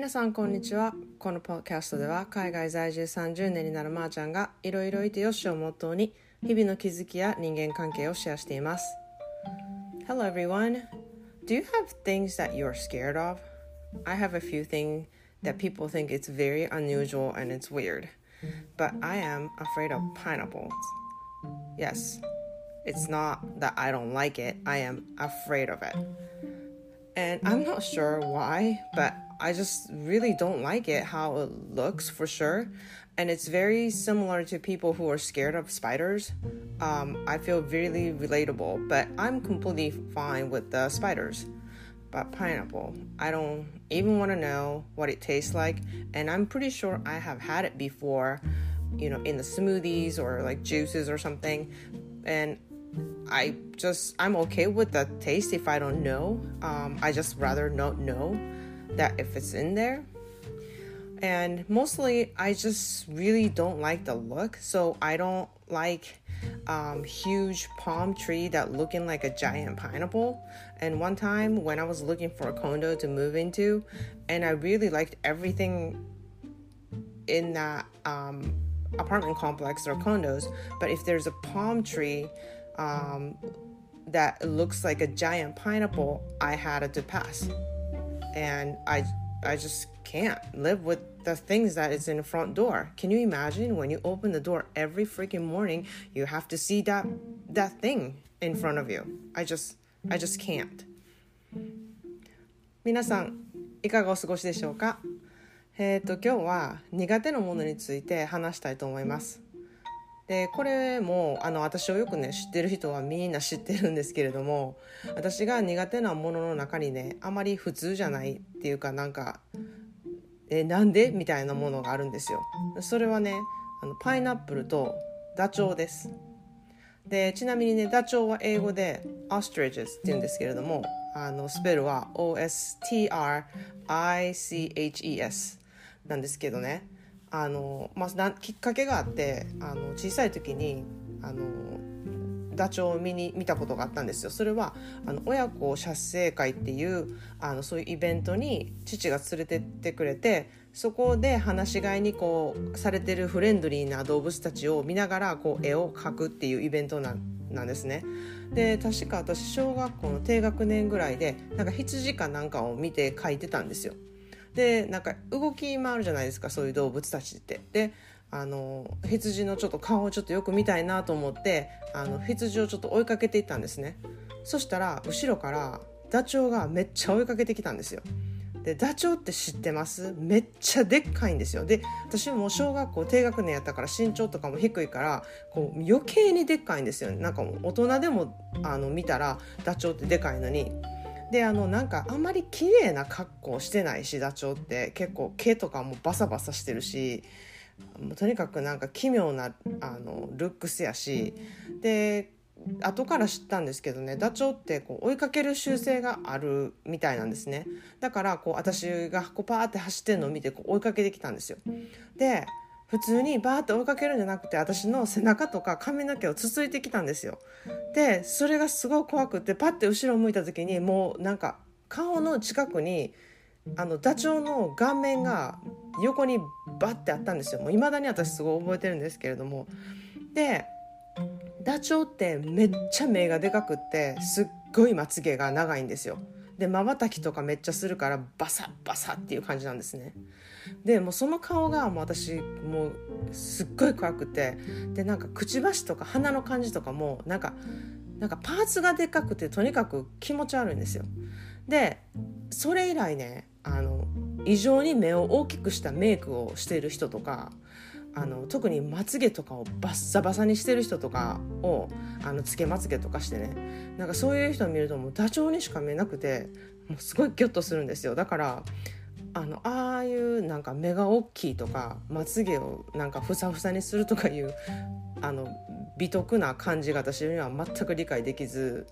皆さんこんにちはこのポッドキャストでは海外在住30年になるまーちゃんがいろいろいてよしをモットーに日々の気づきや人間関係をシェアしています Hello everyone Do you have things that you're scared of? I have a few things that people think it's very unusual and it's weird but I am afraid of pineapples Yes It's not that I don't like it, I am afraid of it. And I'm not sure why, but I just really don't like it how it looks for sure. And it's very similar to people who are scared of spiders. Um, I feel really relatable, but I'm completely fine with the spiders. But pineapple, I don't even want to know what it tastes like. And I'm pretty sure I have had it before, you know, in the smoothies or like juices or something. And I just I'm okay with the taste if I don't know. Um, I just rather not know that if it's in there. And mostly, I just really don't like the look. So I don't like um, huge palm tree that looking like a giant pineapple. And one time when I was looking for a condo to move into, and I really liked everything in that um, apartment complex or condos. But if there's a palm tree um, that looks like a giant pineapple, I had to pass And I, I just can't live with the things that is in the front door. Can you imagine when you open the door every freaking morning, you have to see that that thing in front of you? I just, I just can't. 皆さんいかがお過ごしでしょうかえっ、ー、と今日は苦手なものについて話したいと思います でこれもあの私をよくね知ってる人はみんな知ってるんですけれども私が苦手なものの中にねあまり普通じゃないっていうかなんかえなんで？みたいなものがあるんですよ。それはねあのパイナップルとダチョウです。でちなみにねダチョウは英語で ostriches って言うんですけれどもあのスペルは OSTRICHES なんですけどね。あの、まあ、きっかけがあってあの小さい時にあのダチョウを見に見たことがあったんですよそれはあの親子写生会っていうあのそういうイベントに父が連れてってくれてそこで放し飼いにこうされてるフレンドリーな動物たちを見ながらこう絵を描くっていうイベントなんなんですね。で確か私小学校の低学年ぐらいでなんか羊かなんかを見て描いてたんですよ。でなんか動き回るじゃないですかそういう動物たちって。であの羊のちょっと顔をちょっとよく見たいなと思ってあの羊をちょっと追いかけていったんですね。そしたら後ろからダチョウがめっちゃ追いかけてきたんですよ。でダチョウって知ってます？めっちゃでっかいんですよ。で私も小学校低学年やったから身長とかも低いからこう余計にでっかいんですよ。ねなんかもう大人でもあの見たらダチョウってでかいのにであのなんかあんまり綺麗な格好してないしダチョウって結構毛とかもバサバサしてるしもうとにかくなんか奇妙なあのルックスやしで後から知ったんですけどねダチョウってこう追いかける習性があるみたいなんですね。だからこう私がこうパーって走ってるのを見てこう追いかけてきたんですよ。で普通にバーって追いかけるんじゃなくて私の背中とか髪の毛をつついてきたんですよ。でそれがすごい怖くってパッて後ろを向いた時にもうなんか顔の近くにあのダチョウの顔面が横にバッてあったんですよ。もう未だに私すごい覚えてるんですけれども。でダチョウってめっちゃ目がでかくってすっごいまつげが長いんですよ。でまばたきとかめっちゃするからバサッバサッっていう感じなんですね。でもうその顔がもう私もうすっごい怖くてでなんかくちばしとか鼻の感じとかもなんかなんかパーツがでかくてとにかく気持ち悪いんですよ。でそれ以来ねあの異常に目を大きくしたメイクをしている人とかあの特にまつげとかをバッサバサにしてる人とかをあのつけまつげとかしてね。なんかそういう人を見るともうダチョウにしか見えなくてもうすごいギョッとするんですよ。だからあのああいうなんか目が大きいとかまつげをなんかふさふさにするとかいうあの美徳な感じが私には全く理解できず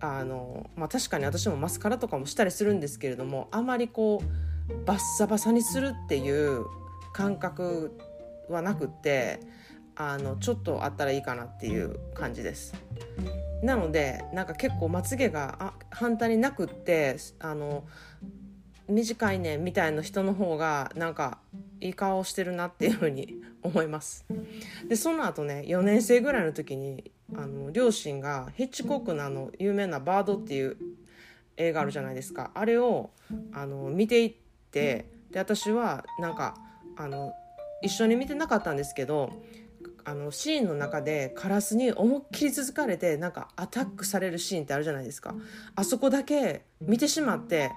あの、まあ、確かに私もマスカラとかもしたりするんですけれどもあまりこうバッサバサにするっていう感覚ってはなくってあのちょっとあったらいいかなっていう感じです。なのでなんか結構まつげがあ反対になくってあの短いねみたいな人の方がなんかいい顔してるなっていうふうに 思いますでその後ね4年生ぐらいの時にあの両親がヒッチコックのあの有名な「バード」っていう映画あるじゃないですかあれをあの見ていってで私はなんかあの一緒に見てなかったんですけどあのシーンの中でカラスに思いっきり続かれてなんかアタックされるシーンってあるじゃないですか。あそこだけ見てしまって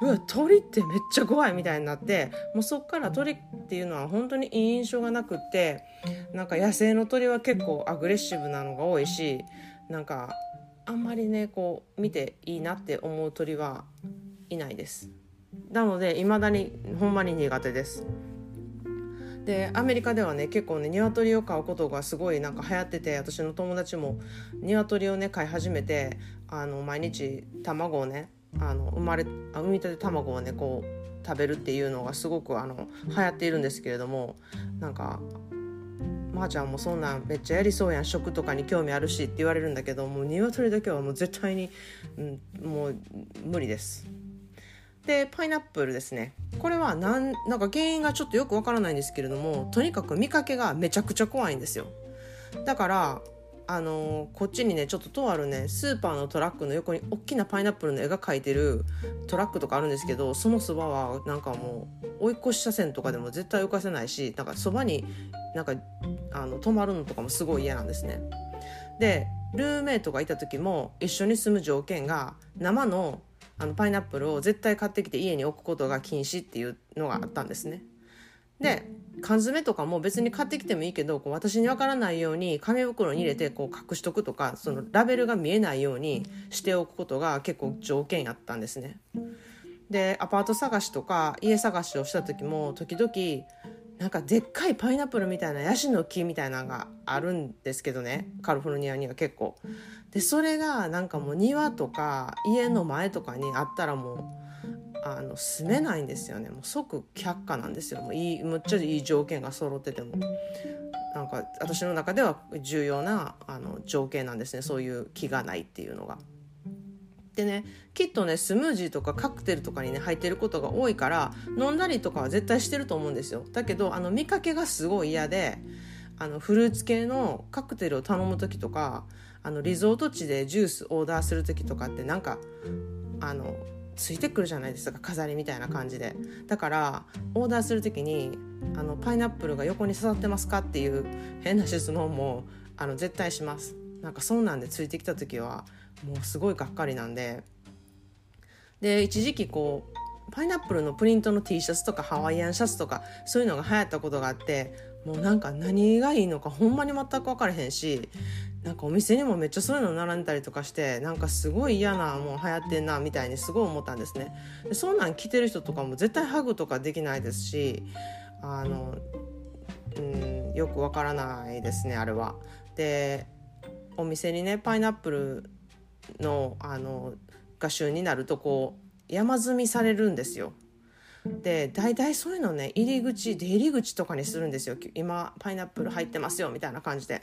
うわ鳥ってめっちゃ怖いみたいになってもうそっから鳥っていうのは本当にいい印象がなくってなんか野生の鳥は結構アグレッシブなのが多いしなんかあんまりねこう見ていいなって思う鳥はいないです。なので未だにほんまに苦手です。でアメリカではね結構ね鶏を飼うことがすごいなんか流行ってて私の友達も鶏をね飼い始めてあの毎日卵をねあの生まれ産みたて卵をねこう食べるっていうのがすごくあの流行っているんですけれどもなんか「まー、あ、ちゃんもそんなんめっちゃやりそうやん食とかに興味あるし」って言われるんだけどもう鶏だけはもう絶対に、うん、もう無理です。でパイナップルですねこれはなんなんか原因がちょっとよくわからないんですけれどもとにかく見かけがめちゃくちゃ怖いんですよだからあのー、こっちにねちょっととあるねスーパーのトラックの横に大きなパイナップルの絵が描いてるトラックとかあるんですけどそのそばはなんかもう追い越し車線とかでも絶対浮かせないしなんかそばになんかあの止まるのとかもすごい嫌なんですね。でルーメイトがいた時も一緒に住む条件が生のあのパイナップルを絶対買ってきて家に置くことが禁止っていうのがあったんですね。で缶詰とかも別に買ってきてもいいけどこう私に分からないように紙袋に入れてこう隠しとくとかそのラベルが見えないようにしておくことが結構条件やったんですね。でアパート探しとか家探しをした時も時々なんかでっかいパイナップルみたいなヤシの木みたいなのがあるんですけどねカリフォルニアには結構。でそれがなんかもう庭とか家の前とかにあったらもうあの住めないんですよねもう即却下なんですよもういいむっちゃいい条件が揃ってても。なんか私の中では重要なあの条件なんですねそういう気がないっていうのが。でねきっとねスムージーとかカクテルとかにね入ってることが多いから飲んだりとかは絶対してると思うんですよ。だけどあの見かけがすごい嫌であのフルーツ系のカクテルを頼む時とかあのリゾート地でジュースオーダーする時とかってなんかあのついてくるじゃないですか飾りみたいな感じで。だからオーダーする時にあのパイナップルが横に刺さってますかっていう変な質問もあの絶対します。なんかそんなんでついてきた時はもうすごいがっかりなんで。で一時期こうパイナップルのプリントの T シャツとかハワイアンシャツとかそういうのが流行ったことがあってもうなんか何がいいのかほんまに全く分からへんしなんかお店にもめっちゃそういうの並んでたりとかしてなんかすごい嫌なもう流行ってんなみたいにすごい思ったんですね。でそんなん着てる人とかも絶対ハグとかできないですしあのうんよくわからないですねあれは。でお店にねパイナップルのあの画集になるとこう山積みされるんですよ。で大体そういうのね入り口出入り口とかにするんですよ。今パイナップル入ってますよみたいな感じで。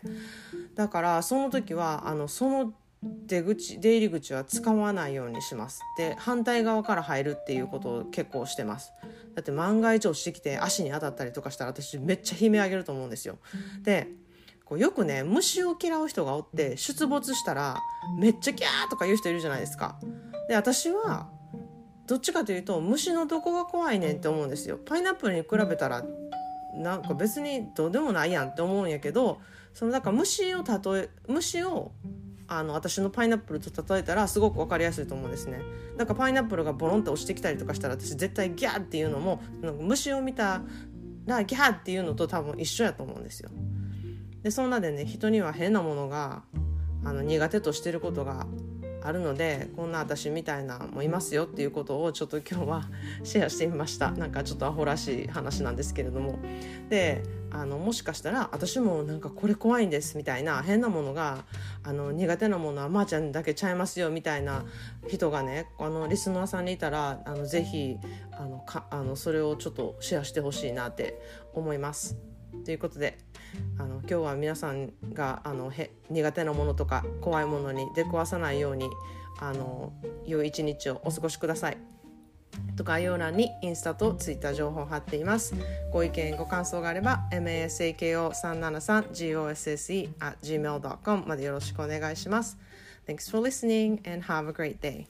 だからその時はあのその出口出入り口は使わないようにします。で反対側から入るっていうことを結構してます。だって万が一落ちてきて足に当たったりとかしたら私めっちゃ悲鳴あげると思うんですよ。でこうよくね虫を嫌う人がおって出没したらめっちゃギャーとか言う人いるじゃないですか。で私はどっちかというと虫のどこが怖いねんって思うんですよ。パイナップルに比べたらなんか別にどうでもないやんって思うんやけどそのだから虫を例え虫をあの私のパイナップルと例えたらすごく分かりやすいと思うんですねだからパイナップルがボロンと落ちてきたりとかしたら私絶対ギャーっていうのもなんか虫を見たらギャーっていうのと多分一緒やと思うんですよでそんなでね人には変なものがあの苦手としてることがあるのでこんな私みたいなもいますよっていうことをちょっと今日は シェアしてみましたなんかちょっとアホらしい話なんですけれどもであのもしかしたら私もなんかこれ怖いんですみたいな変なものがあの苦手なものはまーちゃんだけちゃいますよみたいな人がねあのリスナーさんにいたらあのぜひあのかあのそれをちょっとシェアしてほしいなって思います。ということであの今日は皆さんがあのへ苦手なものとか怖いものに出くわさないようにあの良い一日をお過ごしください。と概要欄にインスタとツイッター情報を貼っています。ご意見、ご感想があれば masako373gosse at gmail.com までよろしくお願いします。Thanks for listening and have a great day.